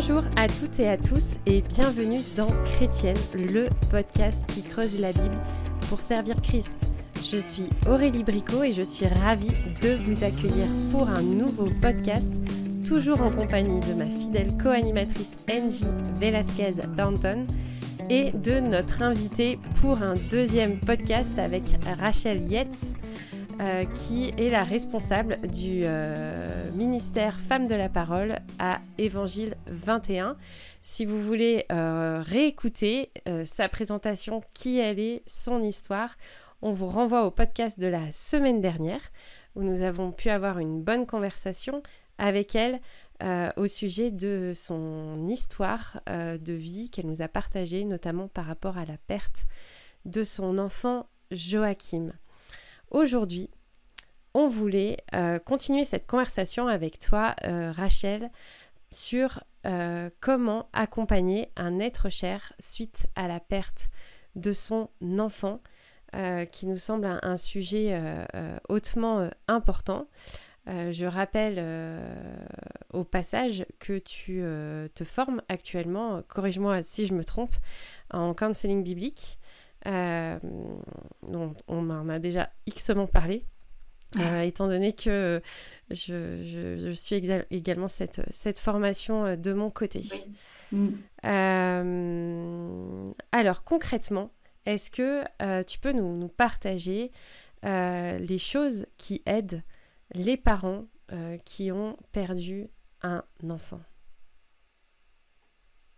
Bonjour à toutes et à tous et bienvenue dans Chrétienne, le podcast qui creuse la Bible pour servir Christ. Je suis Aurélie Bricot et je suis ravie de vous accueillir pour un nouveau podcast, toujours en compagnie de ma fidèle co-animatrice Angie Velasquez Downton et de notre invitée pour un deuxième podcast avec Rachel Yates. Euh, qui est la responsable du euh, ministère Femmes de la Parole à Évangile 21. Si vous voulez euh, réécouter sa présentation, qui elle est, son histoire, on vous renvoie au podcast de la semaine dernière où nous avons pu avoir une bonne conversation avec elle au sujet de son histoire de vie qu'elle nous a partagée, notamment par rapport à la perte de son enfant Joachim. Aujourd'hui, on voulait euh, continuer cette conversation avec toi, euh, Rachel, sur euh, comment accompagner un être cher suite à la perte de son enfant, qui nous semble un, sujet hautement important. je rappelle au passage que tu te formes actuellement, corrige-moi si je me trompe, en counseling biblique. Dont on en a déjà xement parlé. Euh, étant donné que je, suis également cette, cette, formation euh, de mon côté. Euh, alors concrètement, est-ce que tu peux nous, nous partager les choses qui aident les parents qui ont perdu un enfant?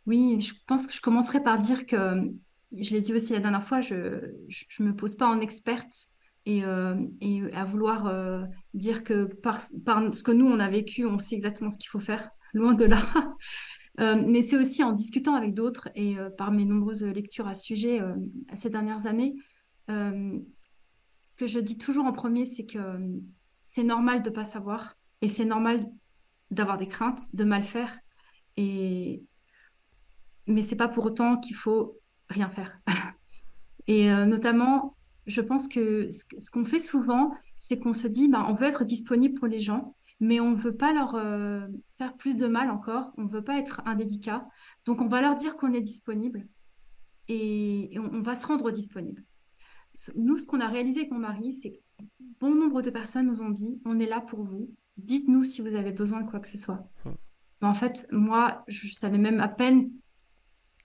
Oui, je pense que je commencerai par dire que, je l'ai dit aussi la dernière fois, je ne me pose pas en experte et, euh, et, à vouloir euh, dire que par, par, ce que nous, on a vécu, on sait exactement ce qu'il faut faire, loin de là. euh, mais c'est aussi en discutant avec d'autres et par mes nombreuses lectures à ce sujet ces dernières années, ce que je dis toujours en premier, c'est que c'est normal de ne pas savoir et c'est normal d'avoir des craintes, de mal faire. Et... Mais c'est pas pour autant qu'il faut rien faire. et notamment, je pense que ce qu'on fait souvent, c'est qu'on se dit, bah, on veut être disponible pour les gens, mais on ne veut pas leur euh, faire plus de mal encore, on ne veut pas être indélicat. Donc on va leur dire qu'on est disponible et, on, va se rendre disponible. Nous, ce qu'on a réalisé avec mon mari, c'est que bon nombre de personnes nous ont dit, on est là pour vous, dites-nous si vous avez besoin de quoi que ce soit. Hum. Mais en fait, moi, je savais même à peine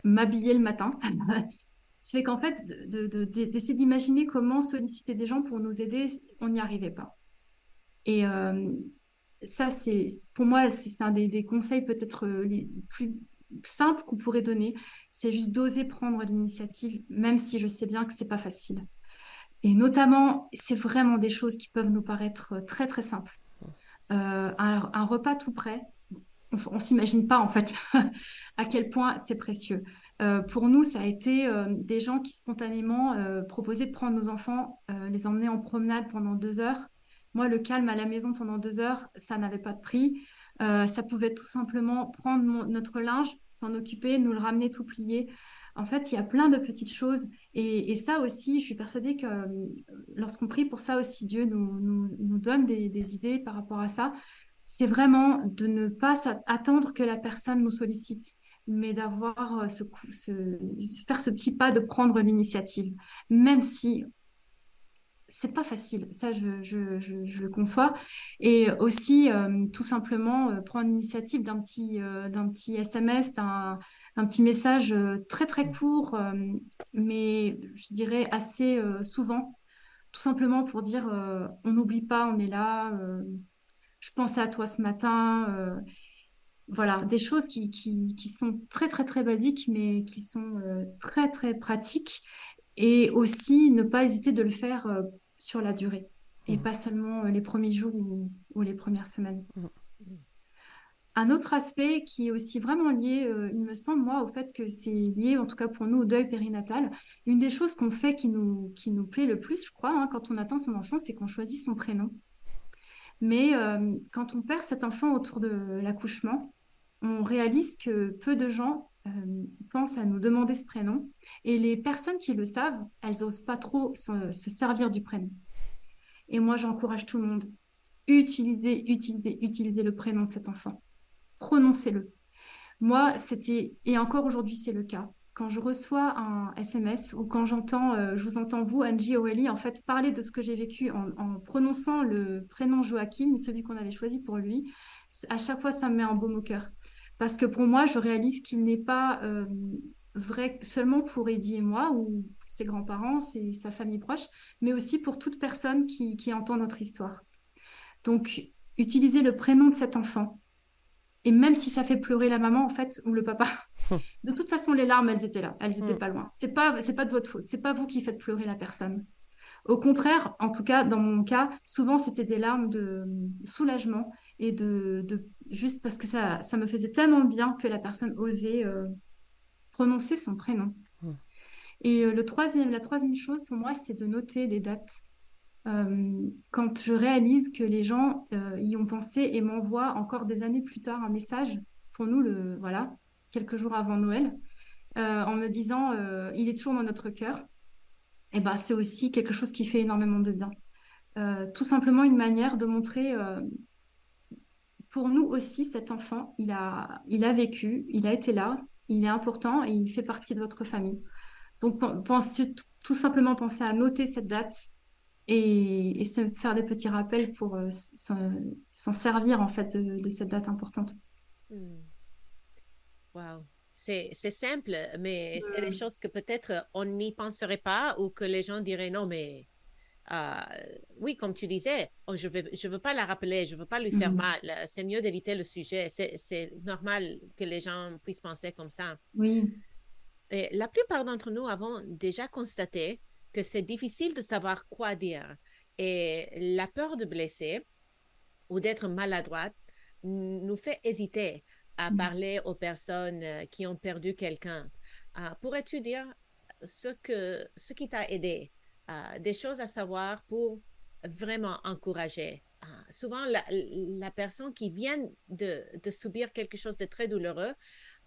m'habiller le matin. Ça fait qu'en fait, d'essayer d'imaginer comment solliciter des gens pour nous aider, on n'y arrivait pas. Et euh, ça, c'est pour moi, c'est un des, conseils peut-être euh, les plus simples qu'on pourrait donner. C'est juste d'oser prendre l'initiative, même si je sais bien que c'est pas facile. Et notamment, c'est vraiment des choses qui peuvent nous paraître très très simples. Euh, un, repas tout prêt, on, ne s'imagine pas en fait à quel point c'est précieux. Euh, pour nous, ça a été euh, des gens qui spontanément euh, proposaient de prendre nos enfants, les emmener en promenade pendant deux heures. Moi, le calme à la maison pendant deux heures, ça n'avait pas de prix. ça pouvait tout simplement prendre notre linge, s'en occuper, nous le ramener tout plié. En fait, il y a plein de petites choses. Et, ça aussi, je suis persuadée que lorsqu'on prie pour ça aussi, Dieu nous, donne des, idées par rapport à ça c'est vraiment de ne pas attendre que la personne nous sollicite, mais d'avoir euh, ce, faire ce petit pas de prendre l'initiative, même si c'est pas facile, ça je, le conçois. Et aussi, euh, tout simplement, euh, prendre l'initiative d'un petit, d'un petit SMS, d'un, petit message très très court, mais je dirais assez souvent, tout simplement pour dire on n'oublie pas, on est là je pensais à toi ce matin. Euh, voilà, des choses qui, qui, sont très, très, très basiques, mais qui sont euh, très, très pratiques. Et aussi, ne pas hésiter de le faire euh, sur la durée et mmh. pas seulement les premiers jours ou, les premières semaines. Mmh. Un autre aspect qui est aussi vraiment lié, il me semble, moi, au fait que c'est lié, en tout cas pour nous, au deuil périnatal. Une des choses qu'on fait qui nous, qui nous plaît le plus, je crois, hein, quand on attend son enfant, c'est qu'on choisit son prénom. Mais euh, quand on perd cet enfant autour de l'accouchement, on réalise que peu de gens euh, pensent à nous demander ce prénom. Et les personnes qui le savent, elles n'osent pas trop se, servir du prénom. Et moi, j'encourage tout le monde. Utilisez, utilisez, utilisez le prénom de cet enfant. Prononcez-le. Moi, c'était, et encore aujourd'hui, c'est le cas. Quand je reçois un SMS ou quand j'entends, euh, je vous entends, vous, Angie, Aurélie, en fait, parler de ce que j'ai vécu en, prononçant le prénom Joachim, celui qu'on avait choisi pour lui, à chaque fois, ça me met un baume au cœur. Parce que pour moi, je réalise qu'il n'est pas euh, vrai seulement pour Eddie et moi, ou ses grands-parents, sa famille proche, mais aussi pour toute personne qui, qui entend notre histoire. Donc, utiliser le prénom de cet enfant, et même si ça fait pleurer la maman, en fait, ou le papa, de toute façon, les larmes, elles étaient là, elles n'étaient mm. pas loin. C'est pas, c'est pas de votre faute. C'est pas vous qui faites pleurer la personne. Au contraire, en tout cas, dans mon cas, souvent, c'était des larmes de soulagement et de, de juste parce que ça, ça me faisait tellement bien que la personne osait euh, prononcer son prénom. Et euh, le troisième, la troisième chose pour moi, c'est de noter des dates. Euh, quand je réalise que les gens euh, y ont pensé et m'envoient encore des années plus tard un message pour nous, voilà, quelques jours avant Noël, euh, en me disant il est toujours dans notre cœur, et eh ben, c'est aussi quelque chose qui fait énormément de bien. tout simplement une manière de montrer pour nous aussi cet enfant, il a, il a vécu, il a été là, il est important et il fait partie de votre famille. Donc, pense, tout simplement penser à noter cette date et, se faire des petits rappels pour euh, s'en servir en fait de, cette date importante. Hmm. Wow. C'est simple, mais c'est des choses que peut-être on n'y penserait pas ou que les gens diraient non, mais euh, oui, comme tu disais, oh, je ne veux, je veux pas la rappeler, je ne veux pas lui faire mm. mal. C'est mieux d'éviter le sujet. C'est normal que les gens puissent penser comme ça. Oui. Et la plupart d'entre nous avons déjà constaté que c'est difficile de savoir quoi dire. Et la peur de blesser ou d'être maladroite nous fait hésiter à mm. parler aux personnes euh, qui ont perdu quelqu'un. Euh, pourrais-tu dire ce, que, ce qui t'a aidé, euh, des choses à savoir pour vraiment encourager? souvent, la, la, personne qui vient de, de subir quelque chose de très douloureux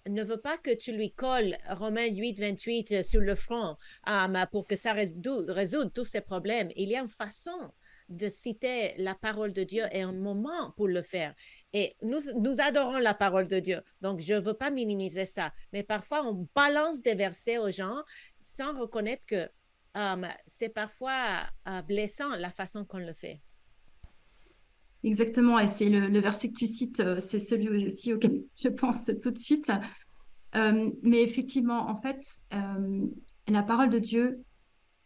ne veut pas que tu lui colles Romains 8, 28 euh, sur le front pour que ça résoudre tous ces problèmes. Il y a une façon de citer la parole de Dieu et un moment pour le faire. Et nous, adorons la parole de Dieu. Donc, je ne veux pas minimiser ça. Mais parfois, on balance des versets aux gens sans reconnaître que c'est parfois euh, blessant la façon qu'on le fait. Exactement, et c'est le, verset que tu cites, euh, c'est celui aussi auquel je pense tout de suite. Euh, mais effectivement, en fait, euh, la parole de Dieu,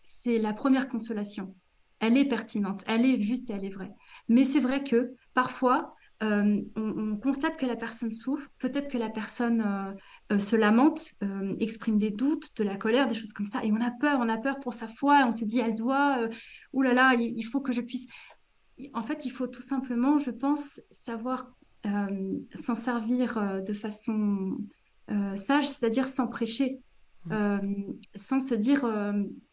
c'est la première consolation. Elle est pertinente, elle est juste et elle est vraie. Mais c'est vrai que parfois, on, constate que la personne souffre, peut-être que la personne se lamente, exprime des doutes, de la colère, des choses comme ça, et on a peur, on a peur pour sa foi, on s'est dit, elle doit, oulala, il faut que je puisse en fait, il faut tout simplement, je pense, savoir euh, s'en servir euh, de façon euh, sage, c'est-à-dire sans prêcher, mmh. sans se dire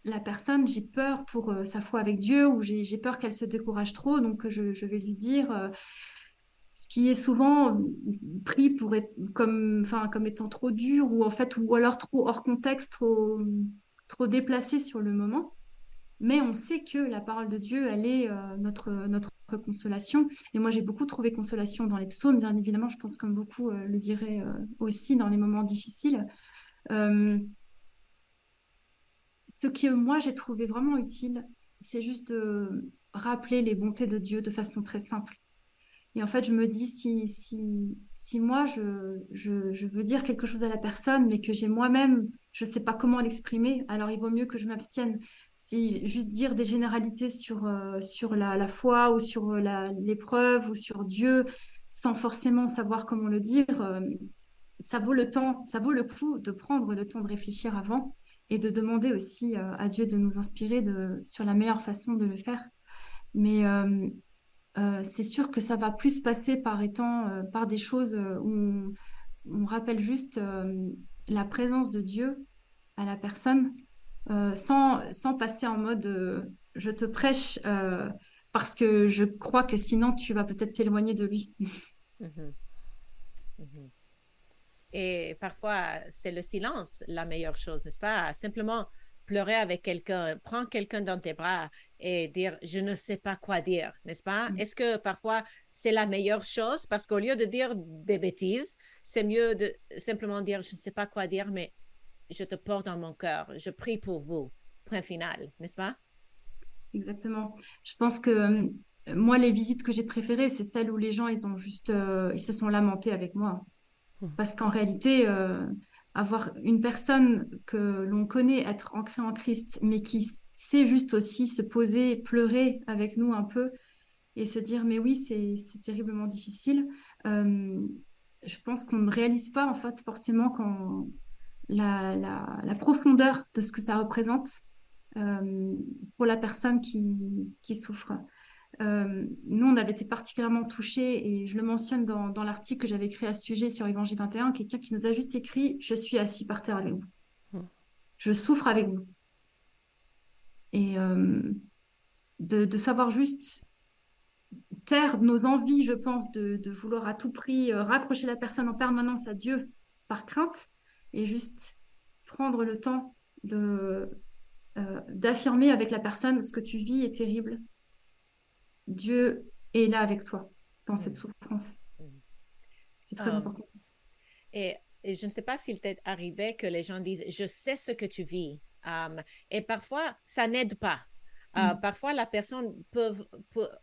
la personne, j'ai peur pour sa foi avec Dieu ou j'ai peur qu'elle se décourage trop, donc je, vais lui dire ce qui est souvent pris pour être comme, enfin, comme étant trop dur ou en fait ou alors trop hors contexte, trop, trop déplacé sur le moment mais on sait que la parole de Dieu, elle est euh, notre, notre consolation. Et moi, j'ai beaucoup trouvé consolation dans les psaumes, bien évidemment, je pense comme beaucoup euh, le diraient euh, aussi dans les moments difficiles. ce que moi, j'ai trouvé vraiment utile, c'est juste de rappeler les bontés de Dieu de façon très simple. Et en fait, je me dis, si, si, si moi, je, je, je veux dire quelque chose à la personne, mais que j'ai moi-même, je ne sais pas comment l'exprimer, alors il vaut mieux que je m'abstienne si juste dire des généralités sur, euh, sur la, foi ou sur euh, l'épreuve ou sur Dieu sans forcément savoir comment le dire, euh, ça vaut le temps, ça vaut le coup de prendre le temps de réfléchir avant et de demander aussi à Dieu de nous inspirer sur la meilleure façon de le faire. Mais c'est sûr que ça va plus passer par étant par des choses où on rappelle juste la présence de Dieu à la personne euh, sans, sans passer en mode euh, je te prêche euh, parce que je crois que sinon tu vas peut-être t'éloigner de lui. Mhm. Mhm. Et parfois, c'est le silence la meilleure chose, n'est-ce pas? Simplement pleurer avec quelqu'un, prends quelqu'un dans tes bras et dire je ne sais pas quoi dire, n'est-ce pas? Mm. Est-ce que parfois c'est la meilleure chose? Parce qu'au lieu de dire des bêtises, c'est mieux de simplement dire je ne sais pas quoi dire, mais je te porte dans mon cœur, je prie pour vous. Point final, n'est-ce pas? Exactement. Je pense que euh, moi, les visites que j'ai préférées, c'est celles où les gens, ils ont juste, euh, ils se sont lamentés avec moi. Mm. Parce qu'en réalité, euh, avoir une personne que l'on connaît être ancrée en Christ, mais qui sait juste aussi se poser, pleurer avec nous un peu et se dire mais oui, c'est terriblement difficile. Euh, je pense qu'on ne réalise pas en fait forcément quand la, la, profondeur de ce que ça représente euh, pour la personne qui, qui souffre. Euh, nous, on avait été particulièrement touchés, et je le mentionne dans, dans l'article que j'avais écrit à ce sujet sur Évangile 21, quelqu'un qui nous a juste écrit « Je suis assis par terre avec vous. Hmm. Je souffre avec vous. » Et euh, de, de, savoir juste taire nos envies, je pense, de, de vouloir à tout prix raccrocher la personne en permanence à Dieu par crainte, et juste prendre le temps de d'affirmer avec la personne ce que tu vis est terrible, Dieu est là avec toi dans cette mm. souffrance. Mm. C'est très ah. important. Et, je ne sais pas s'il t'est arrivé que les gens disent, je sais ce que tu vis. Um, et parfois, ça n'aide pas. Uh, mm. Parfois, la personne peut,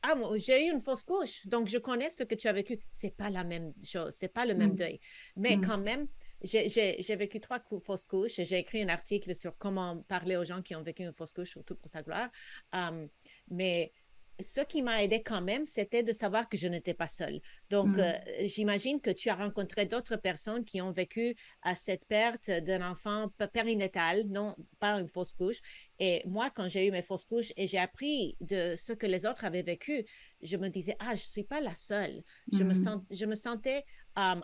ah, j'ai eu une fausse couche, donc je connais ce que tu as vécu. C'est pas la même chose, c'est pas le même deuil. Mais quand même, j'ai vécu trois fausses couches et j'ai écrit un article sur comment parler aux gens qui ont vécu une fausse couche, surtout pour sa gloire. Um, mais ce qui m'a aidé quand même, c'était de savoir que je n'étais pas seule. Donc, mmh. euh, j'imagine que tu as rencontré d'autres personnes qui ont vécu à cette perte d'un enfant périnatal, non pas une fausse couche. Et moi, quand j'ai eu mes fausses couches et j'ai appris de ce que les autres avaient vécu, je me disais, ah, je ne suis pas la seule. Je, me, mmh. sens, je me sentais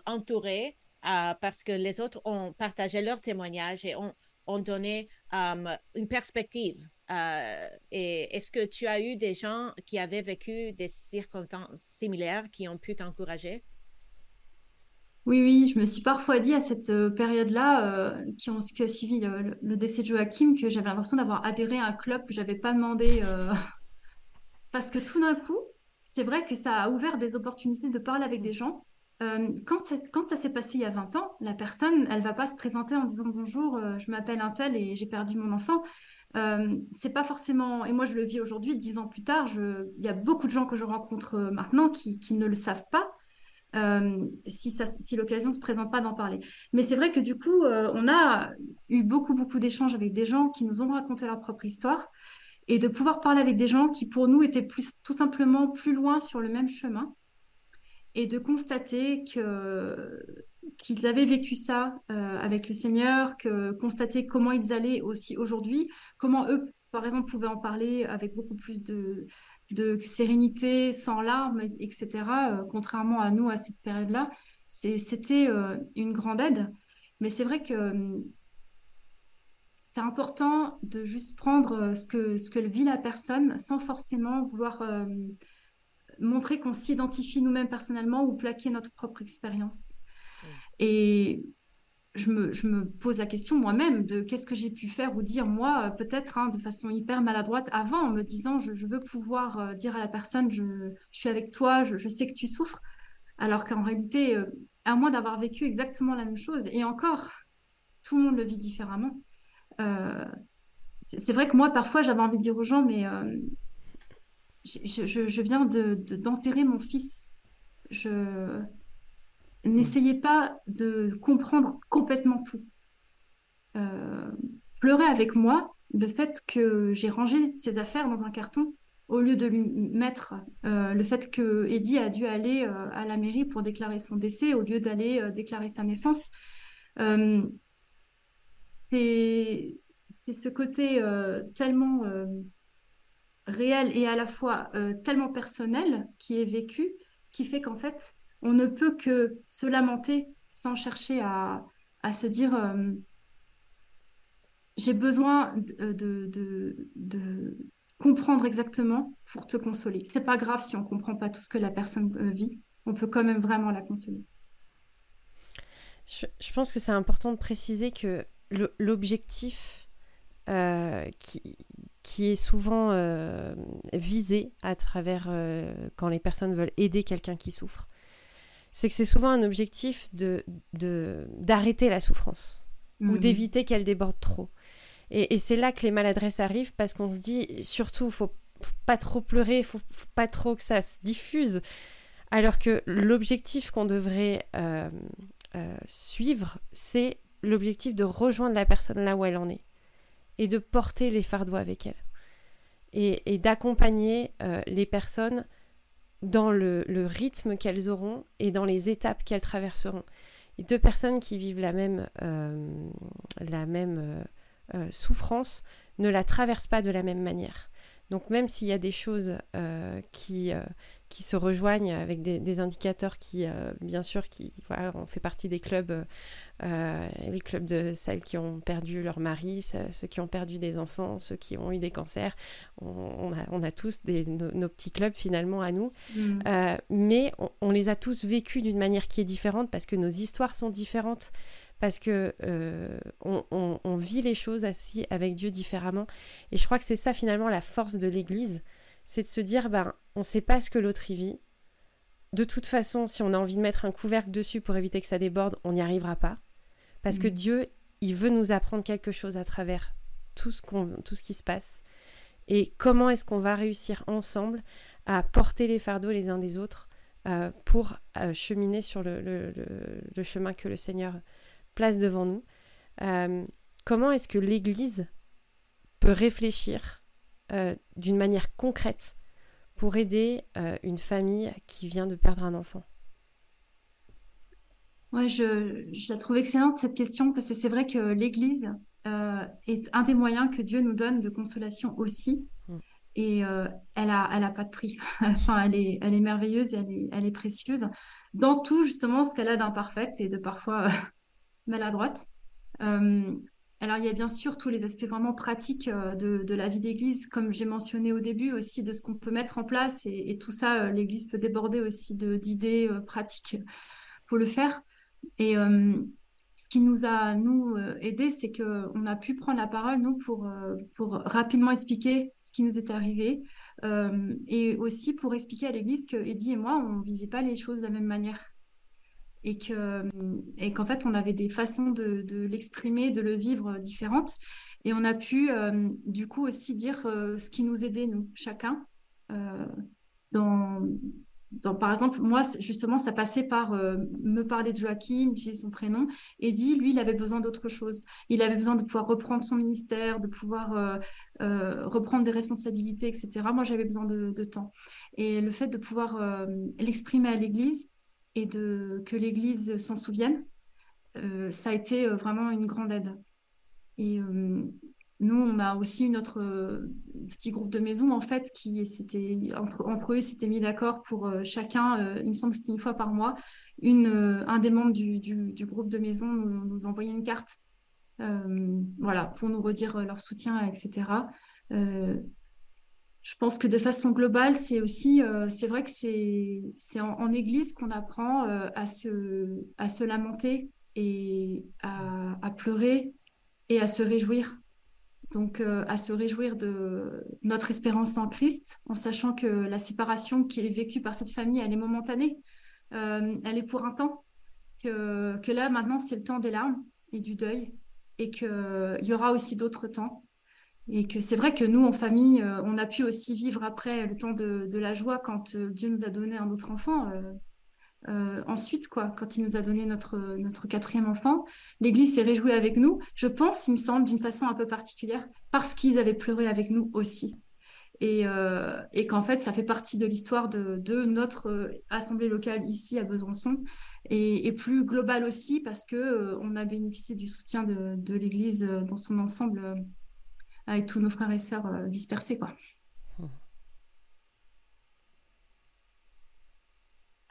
entourée euh, parce que les autres ont partagé leurs témoignages et ont, donné une perspective euh, et est-ce que tu as eu des gens qui avaient vécu des circonstances similaires qui ont pu t'encourager? Oui, oui, je me suis parfois dit à cette euh, période-là, euh, qui, a suivi le, décès de Joachim, que j'avais l'impression d'avoir adhéré à un club que je n'avais pas demandé. Parce que tout d'un coup, c'est vrai que ça a ouvert des opportunités de parler avec des gens. Quand, ça, quand ça s'est passé il y a 20 ans, la personne, elle va pas se présenter en disant bonjour, je m'appelle un tel et j'ai perdu mon enfant. Euh, c'est pas forcément, et moi je le vis aujourd'hui, dix ans plus tard, il y a beaucoup de gens que je rencontre euh, maintenant qui, ne le savent pas. Euh, si, si l'occasion se présente pas d'en parler. Mais c'est vrai que du coup, on a eu beaucoup, beaucoup d'échanges avec des gens qui nous ont raconté leur propre histoire et de pouvoir parler avec des gens qui, pour nous, étaient tout simplement plus loin sur le même chemin et de constater qu'ils avaient vécu ça euh, avec le Seigneur, que constater comment ils allaient aussi aujourd'hui, comment eux, par exemple, pouvaient en parler avec beaucoup plus de, sérénité, sans larmes, etc., euh, contrairement à nous à cette période-là. C'était euh, une grande aide. Mais c'est vrai que c'est important de juste prendre ce que, ce que vit la personne sans forcément vouloir montrer qu'on s'identifie nous-mêmes personnellement ou plaquer notre propre expérience. Et je me, pose la question moi-même de qu'est-ce que j'ai pu faire ou dire moi, peut-être hein, de façon hyper maladroite avant, en me disant je, veux pouvoir euh, dire à la personne je, suis avec toi, je, sais que tu souffres, alors qu'en réalité, euh, à moins d'avoir vécu exactement la même chose, et encore, tout le monde le vit différemment. Euh, c'est vrai que moi, parfois, j'avais envie de dire aux gens, mais je, viens d'enterrer mon fils. Je N'essayez pas de comprendre complètement tout. Euh, pleurez avec moi le fait que j'ai rangé ses affaires dans un carton au lieu de lui mettre euh, le fait que Eddie a dû aller euh, à la mairie pour déclarer son décès au lieu d'aller déclarer sa naissance. c'est ce côté tellement réel et à la fois tellement personnel qui est vécu qui fait qu'en fait on ne peut que se lamenter sans chercher à, se dire euh, j'ai besoin de, comprendre exactement pour te consoler. C'est pas grave si on comprend pas tout ce que la personne euh, vit, on peut quand même vraiment la consoler. Je, pense que c'est important de préciser que l'objectif qui, qui est souvent visée à travers quand les personnes veulent aider quelqu'un qui souffre. C'est que c'est souvent un objectif de d'arrêter la souffrance ou mhm. d'éviter qu'elle déborde trop. Et, c'est là que les maladresses arrivent parce qu'on se dit surtout, faut, faut pas trop pleurer, faut, faut pas trop que ça se diffuse. Alors que l'objectif qu'on devrait euh, euh, suivre, c'est l'objectif de rejoindre la personne là où elle en est et de porter les fardeaux avec elle et, d'accompagner euh, les personnes dans le, rythme qu'elles auront et dans les étapes qu'elles traverseront. Deux personnes qui vivent la même, la même souffrance ne la traversent pas de la même manière. Donc même s'il y a des choses euh, qui, euh, qui se rejoignent avec des, indicateurs qui, euh, bien sûr, qui, voilà, on fait partie des clubs, les clubs de celles qui ont perdu leur mari, ceux qui ont perdu des enfants, ceux qui ont eu des cancers. On, a, on a, tous des, nos, petits clubs finalement à nous, mm. mais on, on, les a tous vécus d'une manière qui est différente parce que nos histoires sont différentes parce que euh, on, vit les choses aussi avec Dieu différemment. Et je crois que c'est ça finalement la force de l'Église, c'est de se dire, ben, on ne sait pas ce que l'autre y vit. De toute façon, si on a envie de mettre un couvercle dessus pour éviter que ça déborde, on n'y arrivera pas. Parce que mm. Dieu, il veut nous apprendre quelque chose à travers tout ce, tout ce qui se passe. Et comment est-ce qu'on va réussir ensemble à porter les fardeaux les uns des autres euh, pour euh, cheminer sur le, le, chemin que le Seigneur place devant nous. Euh, comment est-ce que l'Église peut réfléchir euh, d'une manière concrète pour aider euh, une famille qui vient de perdre un enfant? Ouais, je, la trouve excellente cette question parce que c'est vrai que l'Église est un des moyens que Dieu nous donne de consolation aussi. Hmm. Et elle a, elle a pas de prix. enfin, elle est, elle est merveilleuse et elle est, elle est précieuse dans tout justement ce qu'elle a d'imparfait et de parfois maladroite. Euh, alors, il y a bien sûr tous les aspects vraiment pratiques euh, de, la vie d'église, comme j'ai mentionné au début, aussi de ce qu'on peut mettre en place. Et, tout ça, euh, l'église peut déborder aussi d'idées pratiques pour le faire. Et ce qui nous a, nous, aidés, c'est qu'on a pu prendre la parole, nous, pour, pour rapidement expliquer ce qui nous est arrivé. et aussi pour expliquer à l'église que Eddie et moi, on ne vivait pas les choses de la même manière et que et qu'en fait on avait des façons de, l'exprimer, de le vivre différentes. Et on a pu euh, du coup aussi dire euh, ce qui nous aidait nous chacun euh, par exemple moi justement ça passait par me parler de Joachim, utiliser son prénom et dit lui il avait besoin d'autre chose. Il avait besoin de pouvoir reprendre son ministère de pouvoir reprendre des responsabilités etc moi j'avais besoin de, temps. Et le fait de pouvoir l'exprimer à l'église et de, que l'Église s'en souvienne, euh, ça a été euh, vraiment une grande aide. Et euh, nous, on a aussi notre petit groupe de maison, en fait, qui c'était entre, eux, s'étaient mis d'accord pour chacun, il me semble que c'était une fois par mois, un des membres du, du, groupe de maison nous, nous envoyait une carte, voilà, pour nous redire leur soutien, etc je pense que de façon globale, c'est aussi, euh, c'est vrai que c'est, c'est en, église qu'on apprend euh, à, se, à se lamenter et à, pleurer et à se réjouir. Donc, euh, à se réjouir de notre espérance en Christ, en sachant que la séparation qui est vécue par cette famille, elle est momentanée, elle est pour un temps, que, que là, maintenant, c'est le temps des larmes et du deuil, et qu'il y aura aussi d'autres temps et que c'est vrai que nous, en famille, euh, on a pu aussi vivre après le temps de, la joie quand euh, Dieu nous a donné un autre enfant. Euh, ensuite, quoi, quand il nous a donné notre, quatrième enfant, l'Église s'est réjouie avec nous, je pense, il me semble, d'une façon un peu particulière, parce qu'ils avaient pleuré avec nous aussi. Et, qu'en fait, ça fait partie de l'histoire de, notre assemblée locale ici à Besançon, et, plus globale aussi, parce que on a bénéficié du soutien de l'Église dans son ensemble avec tous nos frères et sœurs euh, dispersés. Quoi.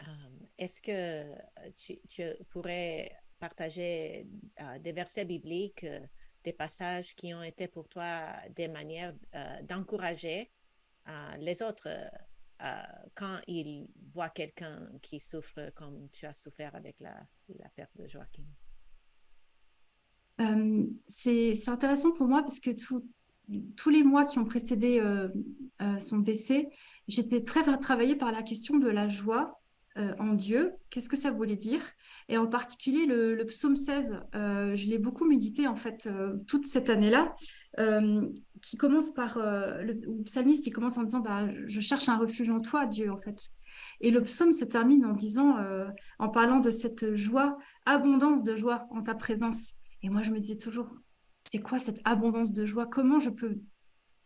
Euh, est-ce que tu, tu, pourrais partager euh, des versets bibliques, des passages qui ont été pour toi des manières d'encourager les autres quand ils voient quelqu'un qui souffre comme tu as souffert avec la, la perte de Joachim? Euh, c'est intéressant pour moi parce que tous les mois qui ont précédé euh, euh, son décès, j'étais très travaillée par la question de la joie en Dieu. Qu'est-ce que ça voulait dire? Et en particulier le, psaume 16, je l'ai beaucoup médité en fait toute cette année-là, qui commence par le, psalmiste, il commence en disant bah, Je cherche un refuge en toi, Dieu, en fait. Et le psaume se termine en disant, en parlant de cette joie, abondance de joie en ta présence. Et moi, je me disais toujours, c'est quoi cette abondance de joie? Comment je peux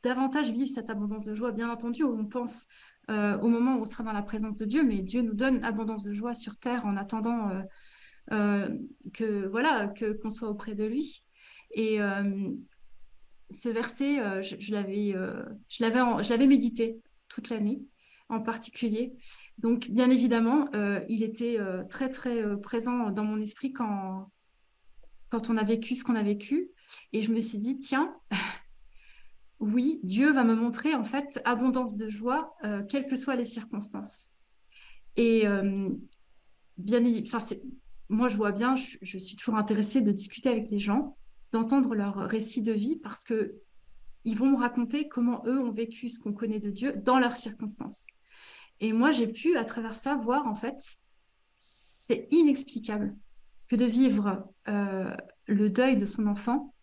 davantage vivre cette abondance de joie? Bien entendu, on pense euh, au moment où on sera dans la présence de Dieu, mais Dieu nous donne abondance de joie sur terre en attendant euh, euh, que voilà que qu'on soit auprès de lui. Et ce verset, je, je l'avais je l'avais je l'avais médité toute l'année en particulier. Donc, bien évidemment, il était très, très présent dans mon esprit quand, quand on a vécu ce qu'on a vécu. Et je me suis dit, tiens, oui, Dieu va me montrer en fait abondance de joie, euh, quelles que soient les circonstances. Et euh, bien, enfin, moi, je vois bien, je, suis toujours intéressée de discuter avec les gens, d'entendre leur récit de vie, parce que ils vont me raconter comment eux ont vécu ce qu'on connaît de Dieu dans leurs circonstances. Et moi, j'ai pu, à travers ça, voir en fait, c'est inexplicable que de vivre euh, le deuil de son enfant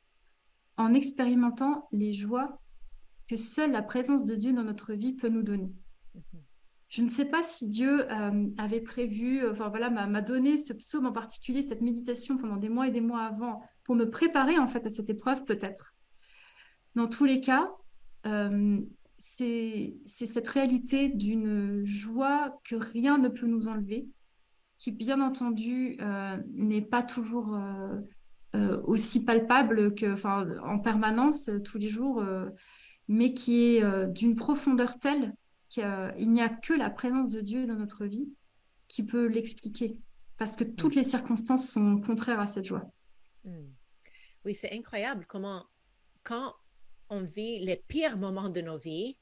en expérimentant les joies que seule la présence de Dieu dans notre vie peut nous donner. Je ne sais pas si Dieu euh, avait prévu, enfin voilà, m'a donné ce psaume en particulier, cette méditation pendant des mois et des mois avant, pour me préparer en fait à cette épreuve, peut-être. Dans tous les cas, euh, c'est cette réalité d'une joie que rien ne peut nous enlever, qui bien entendu euh, n'est pas toujours euh, euh, aussi palpable que, en permanence tous les jours, mais qui est d'une profondeur telle qu'il n'y a que la présence de Dieu dans notre vie qui peut l'expliquer, parce que toutes les circonstances sont contraires à cette joie. Hmm. Oui, c'est incroyable comment, quand on vit les pires moments de nos vies,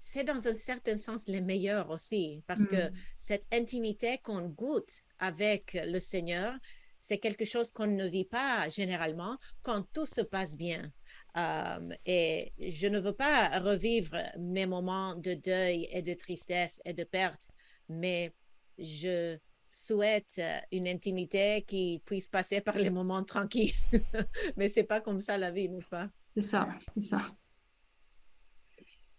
c'est dans un certain sens les meilleurs aussi, parce que mm. cette intimité qu'on goûte avec le Seigneur, c'est quelque chose qu'on ne vit pas généralement quand tout se passe bien. Euh, et je ne veux pas revivre mes moments de deuil et de tristesse et de perte, mais je souhaite une intimité qui puisse passer par les moments tranquilles. mais c'est pas comme ça la vie, n'est-ce pas? C'est ça, c'est ça.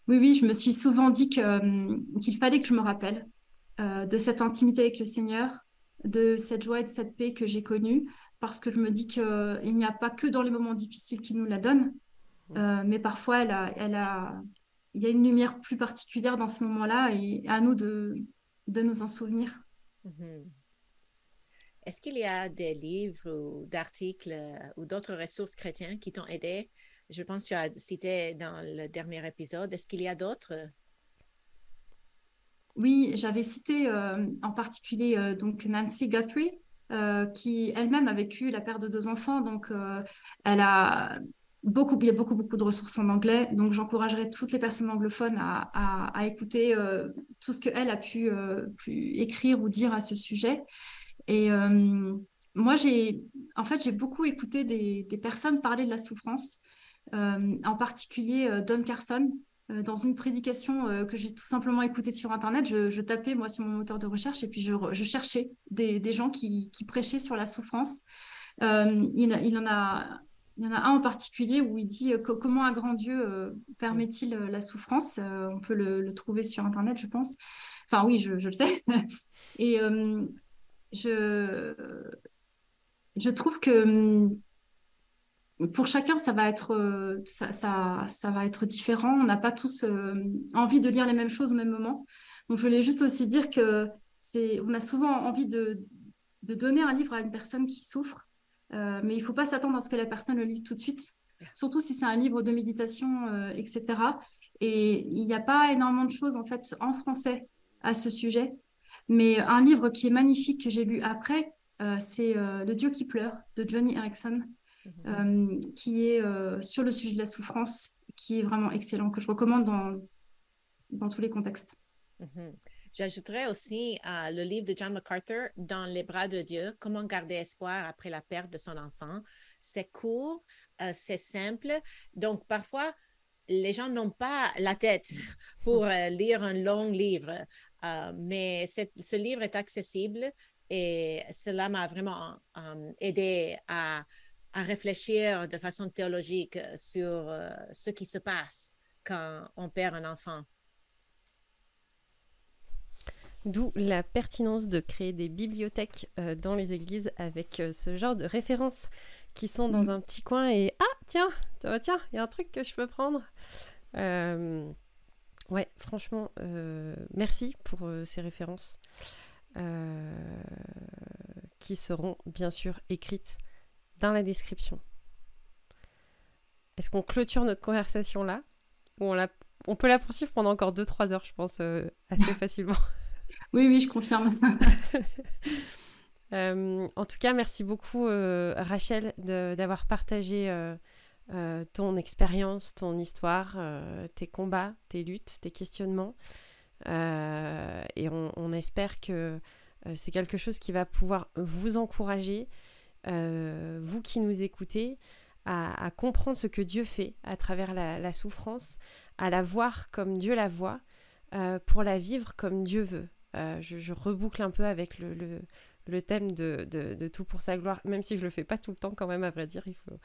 Oui, oui, je me suis souvent dit euh, qu'il fallait que je me rappelle euh, de cette intimité avec le Seigneur, de cette joie et de cette paix que j'ai connue, parce que je me dis qu'il n'y a pas que dans les moments difficiles qu'il nous la donne, euh, mais parfois elle a, elle a, il y a une lumière plus particulière dans ce moment-là et à nous de, de nous en souvenir. Mm-hmm. Est-ce qu'il y a des livres ou d'articles ou d'autres ressources chrétiennes qui t'ont aidé? Je pense que tu as cité dans le dernier épisode. Est-ce qu'il y a d'autres? Oui, j'avais cité euh, en particulier euh, donc Nancy Guthrie, euh, qui elle-même a vécu la perte de deux enfants. Donc, elle a beaucoup, il y a beaucoup, beaucoup de ressources en anglais. Donc, j'encouragerais toutes les personnes anglophones à, écouter tout ce qu'elle a pu, écrire ou dire à ce sujet. Et moi, j'ai, en fait, j'ai beaucoup écouté des, personnes parler de la souffrance. En particulier Don Carson, dans une prédication que j'ai tout simplement écoutée sur Internet, je, tapais moi sur mon moteur de recherche et puis je, cherchais des, gens qui, prêchaient sur la souffrance. il, il, y en a un en particulier où il dit comment un grand Dieu permet-il la souffrance? On peut le, trouver sur Internet, je pense. Enfin oui, je, le sais. et je, je trouve que pour chacun, ça va être, euh, ça, va être différent. On n'a pas tous euh, envie de lire les mêmes choses au même moment. Donc, je voulais juste aussi dire que c'est, on a souvent envie de, de, donner un livre à une personne qui souffre, euh, mais il ne faut pas s'attendre à ce que la personne le lise tout de suite, surtout si c'est un livre de méditation, etc. Et il n'y a pas énormément de choses en fait en français à ce sujet, mais un livre qui est magnifique que j'ai lu après, c'est Le Dieu qui pleure de Johnny Erickson. Mhm. Euh, qui est euh, sur le sujet de la souffrance, qui est vraiment excellent, que je recommande dans, dans tous les contextes. Mhm. J'ajouterais aussi euh, le livre de John MacArthur, Dans les bras de Dieu, Comment garder espoir après la perte de son enfant. c'est court, euh, c'est simple. Donc, parfois, les gens n'ont pas la tête pour lire un long livre, mais ce livre est accessible et cela m'a vraiment aidé à, à, réfléchir de façon théologique sur ce qui se passe quand on perd un enfant. D'où la pertinence de créer des bibliothèques dans les églises avec ce genre de références qui sont dans mm. un petit coin et ah tiens, tiens, il y a un truc que je peux prendre. Euh, ouais, franchement, euh, merci pour euh, ces références qui seront bien sûr écrites dans la description. Est-ce qu'on clôture notre conversation là? Ou on, la... on peut la poursuivre pendant encore 2-3 heures, je pense, assez facilement. Oui, oui, je confirme. Euh, en tout cas, merci beaucoup euh, Rachel d'avoir partagé euh, ton expérience, ton histoire, tes combats, tes luttes, tes questionnements. et on, espère que c'est quelque chose qui va pouvoir vous encourager, vous qui nous écoutez, à, comprendre ce que Dieu fait à travers la, souffrance, à la voir comme Dieu la voit, pour la vivre comme Dieu veut. Je, reboucle un peu avec le thème de, tout pour sa gloire, même si je le fais pas tout le temps quand même, à vrai dire, il faut,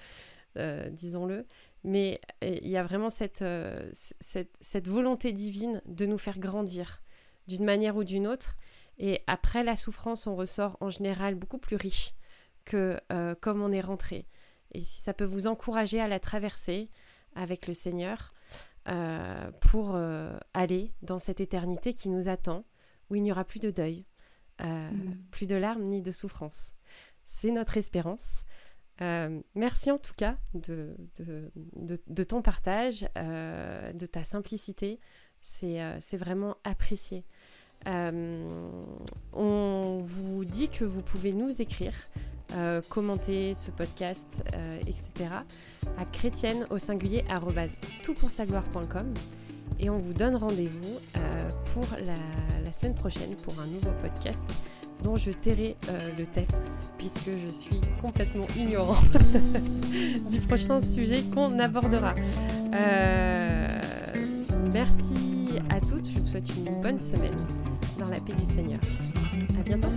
euh, disons-le. Mais euh, il y a vraiment euh, cette, volonté divine de nous faire grandir d'une manière ou d'une autre. Et après la souffrance, on ressort en général beaucoup plus riche que comme on est rentré. Et si ça peut vous encourager à la traverser avec le Seigneur pour aller dans cette éternité qui nous attend, où il n'y aura plus de deuil, euh, mm. plus de larmes ni de souffrance. C'est notre espérance. Euh, merci en tout cas de, de, ton partage, euh, de ta simplicité. C'est vraiment apprécié. on vous dit que vous pouvez nous écrire, commenter ce podcast, etc. à chrétienne au singulier toutpoursagloire.com et on vous donne rendez-vous pour la, semaine prochaine pour un nouveau podcast dont je tairai euh, le thème puisque je suis complètement ignorante du prochain sujet qu'on abordera. Euh, merci à toutes, je vous souhaite une bonne semaine dans la paix du Seigneur. À bientôt.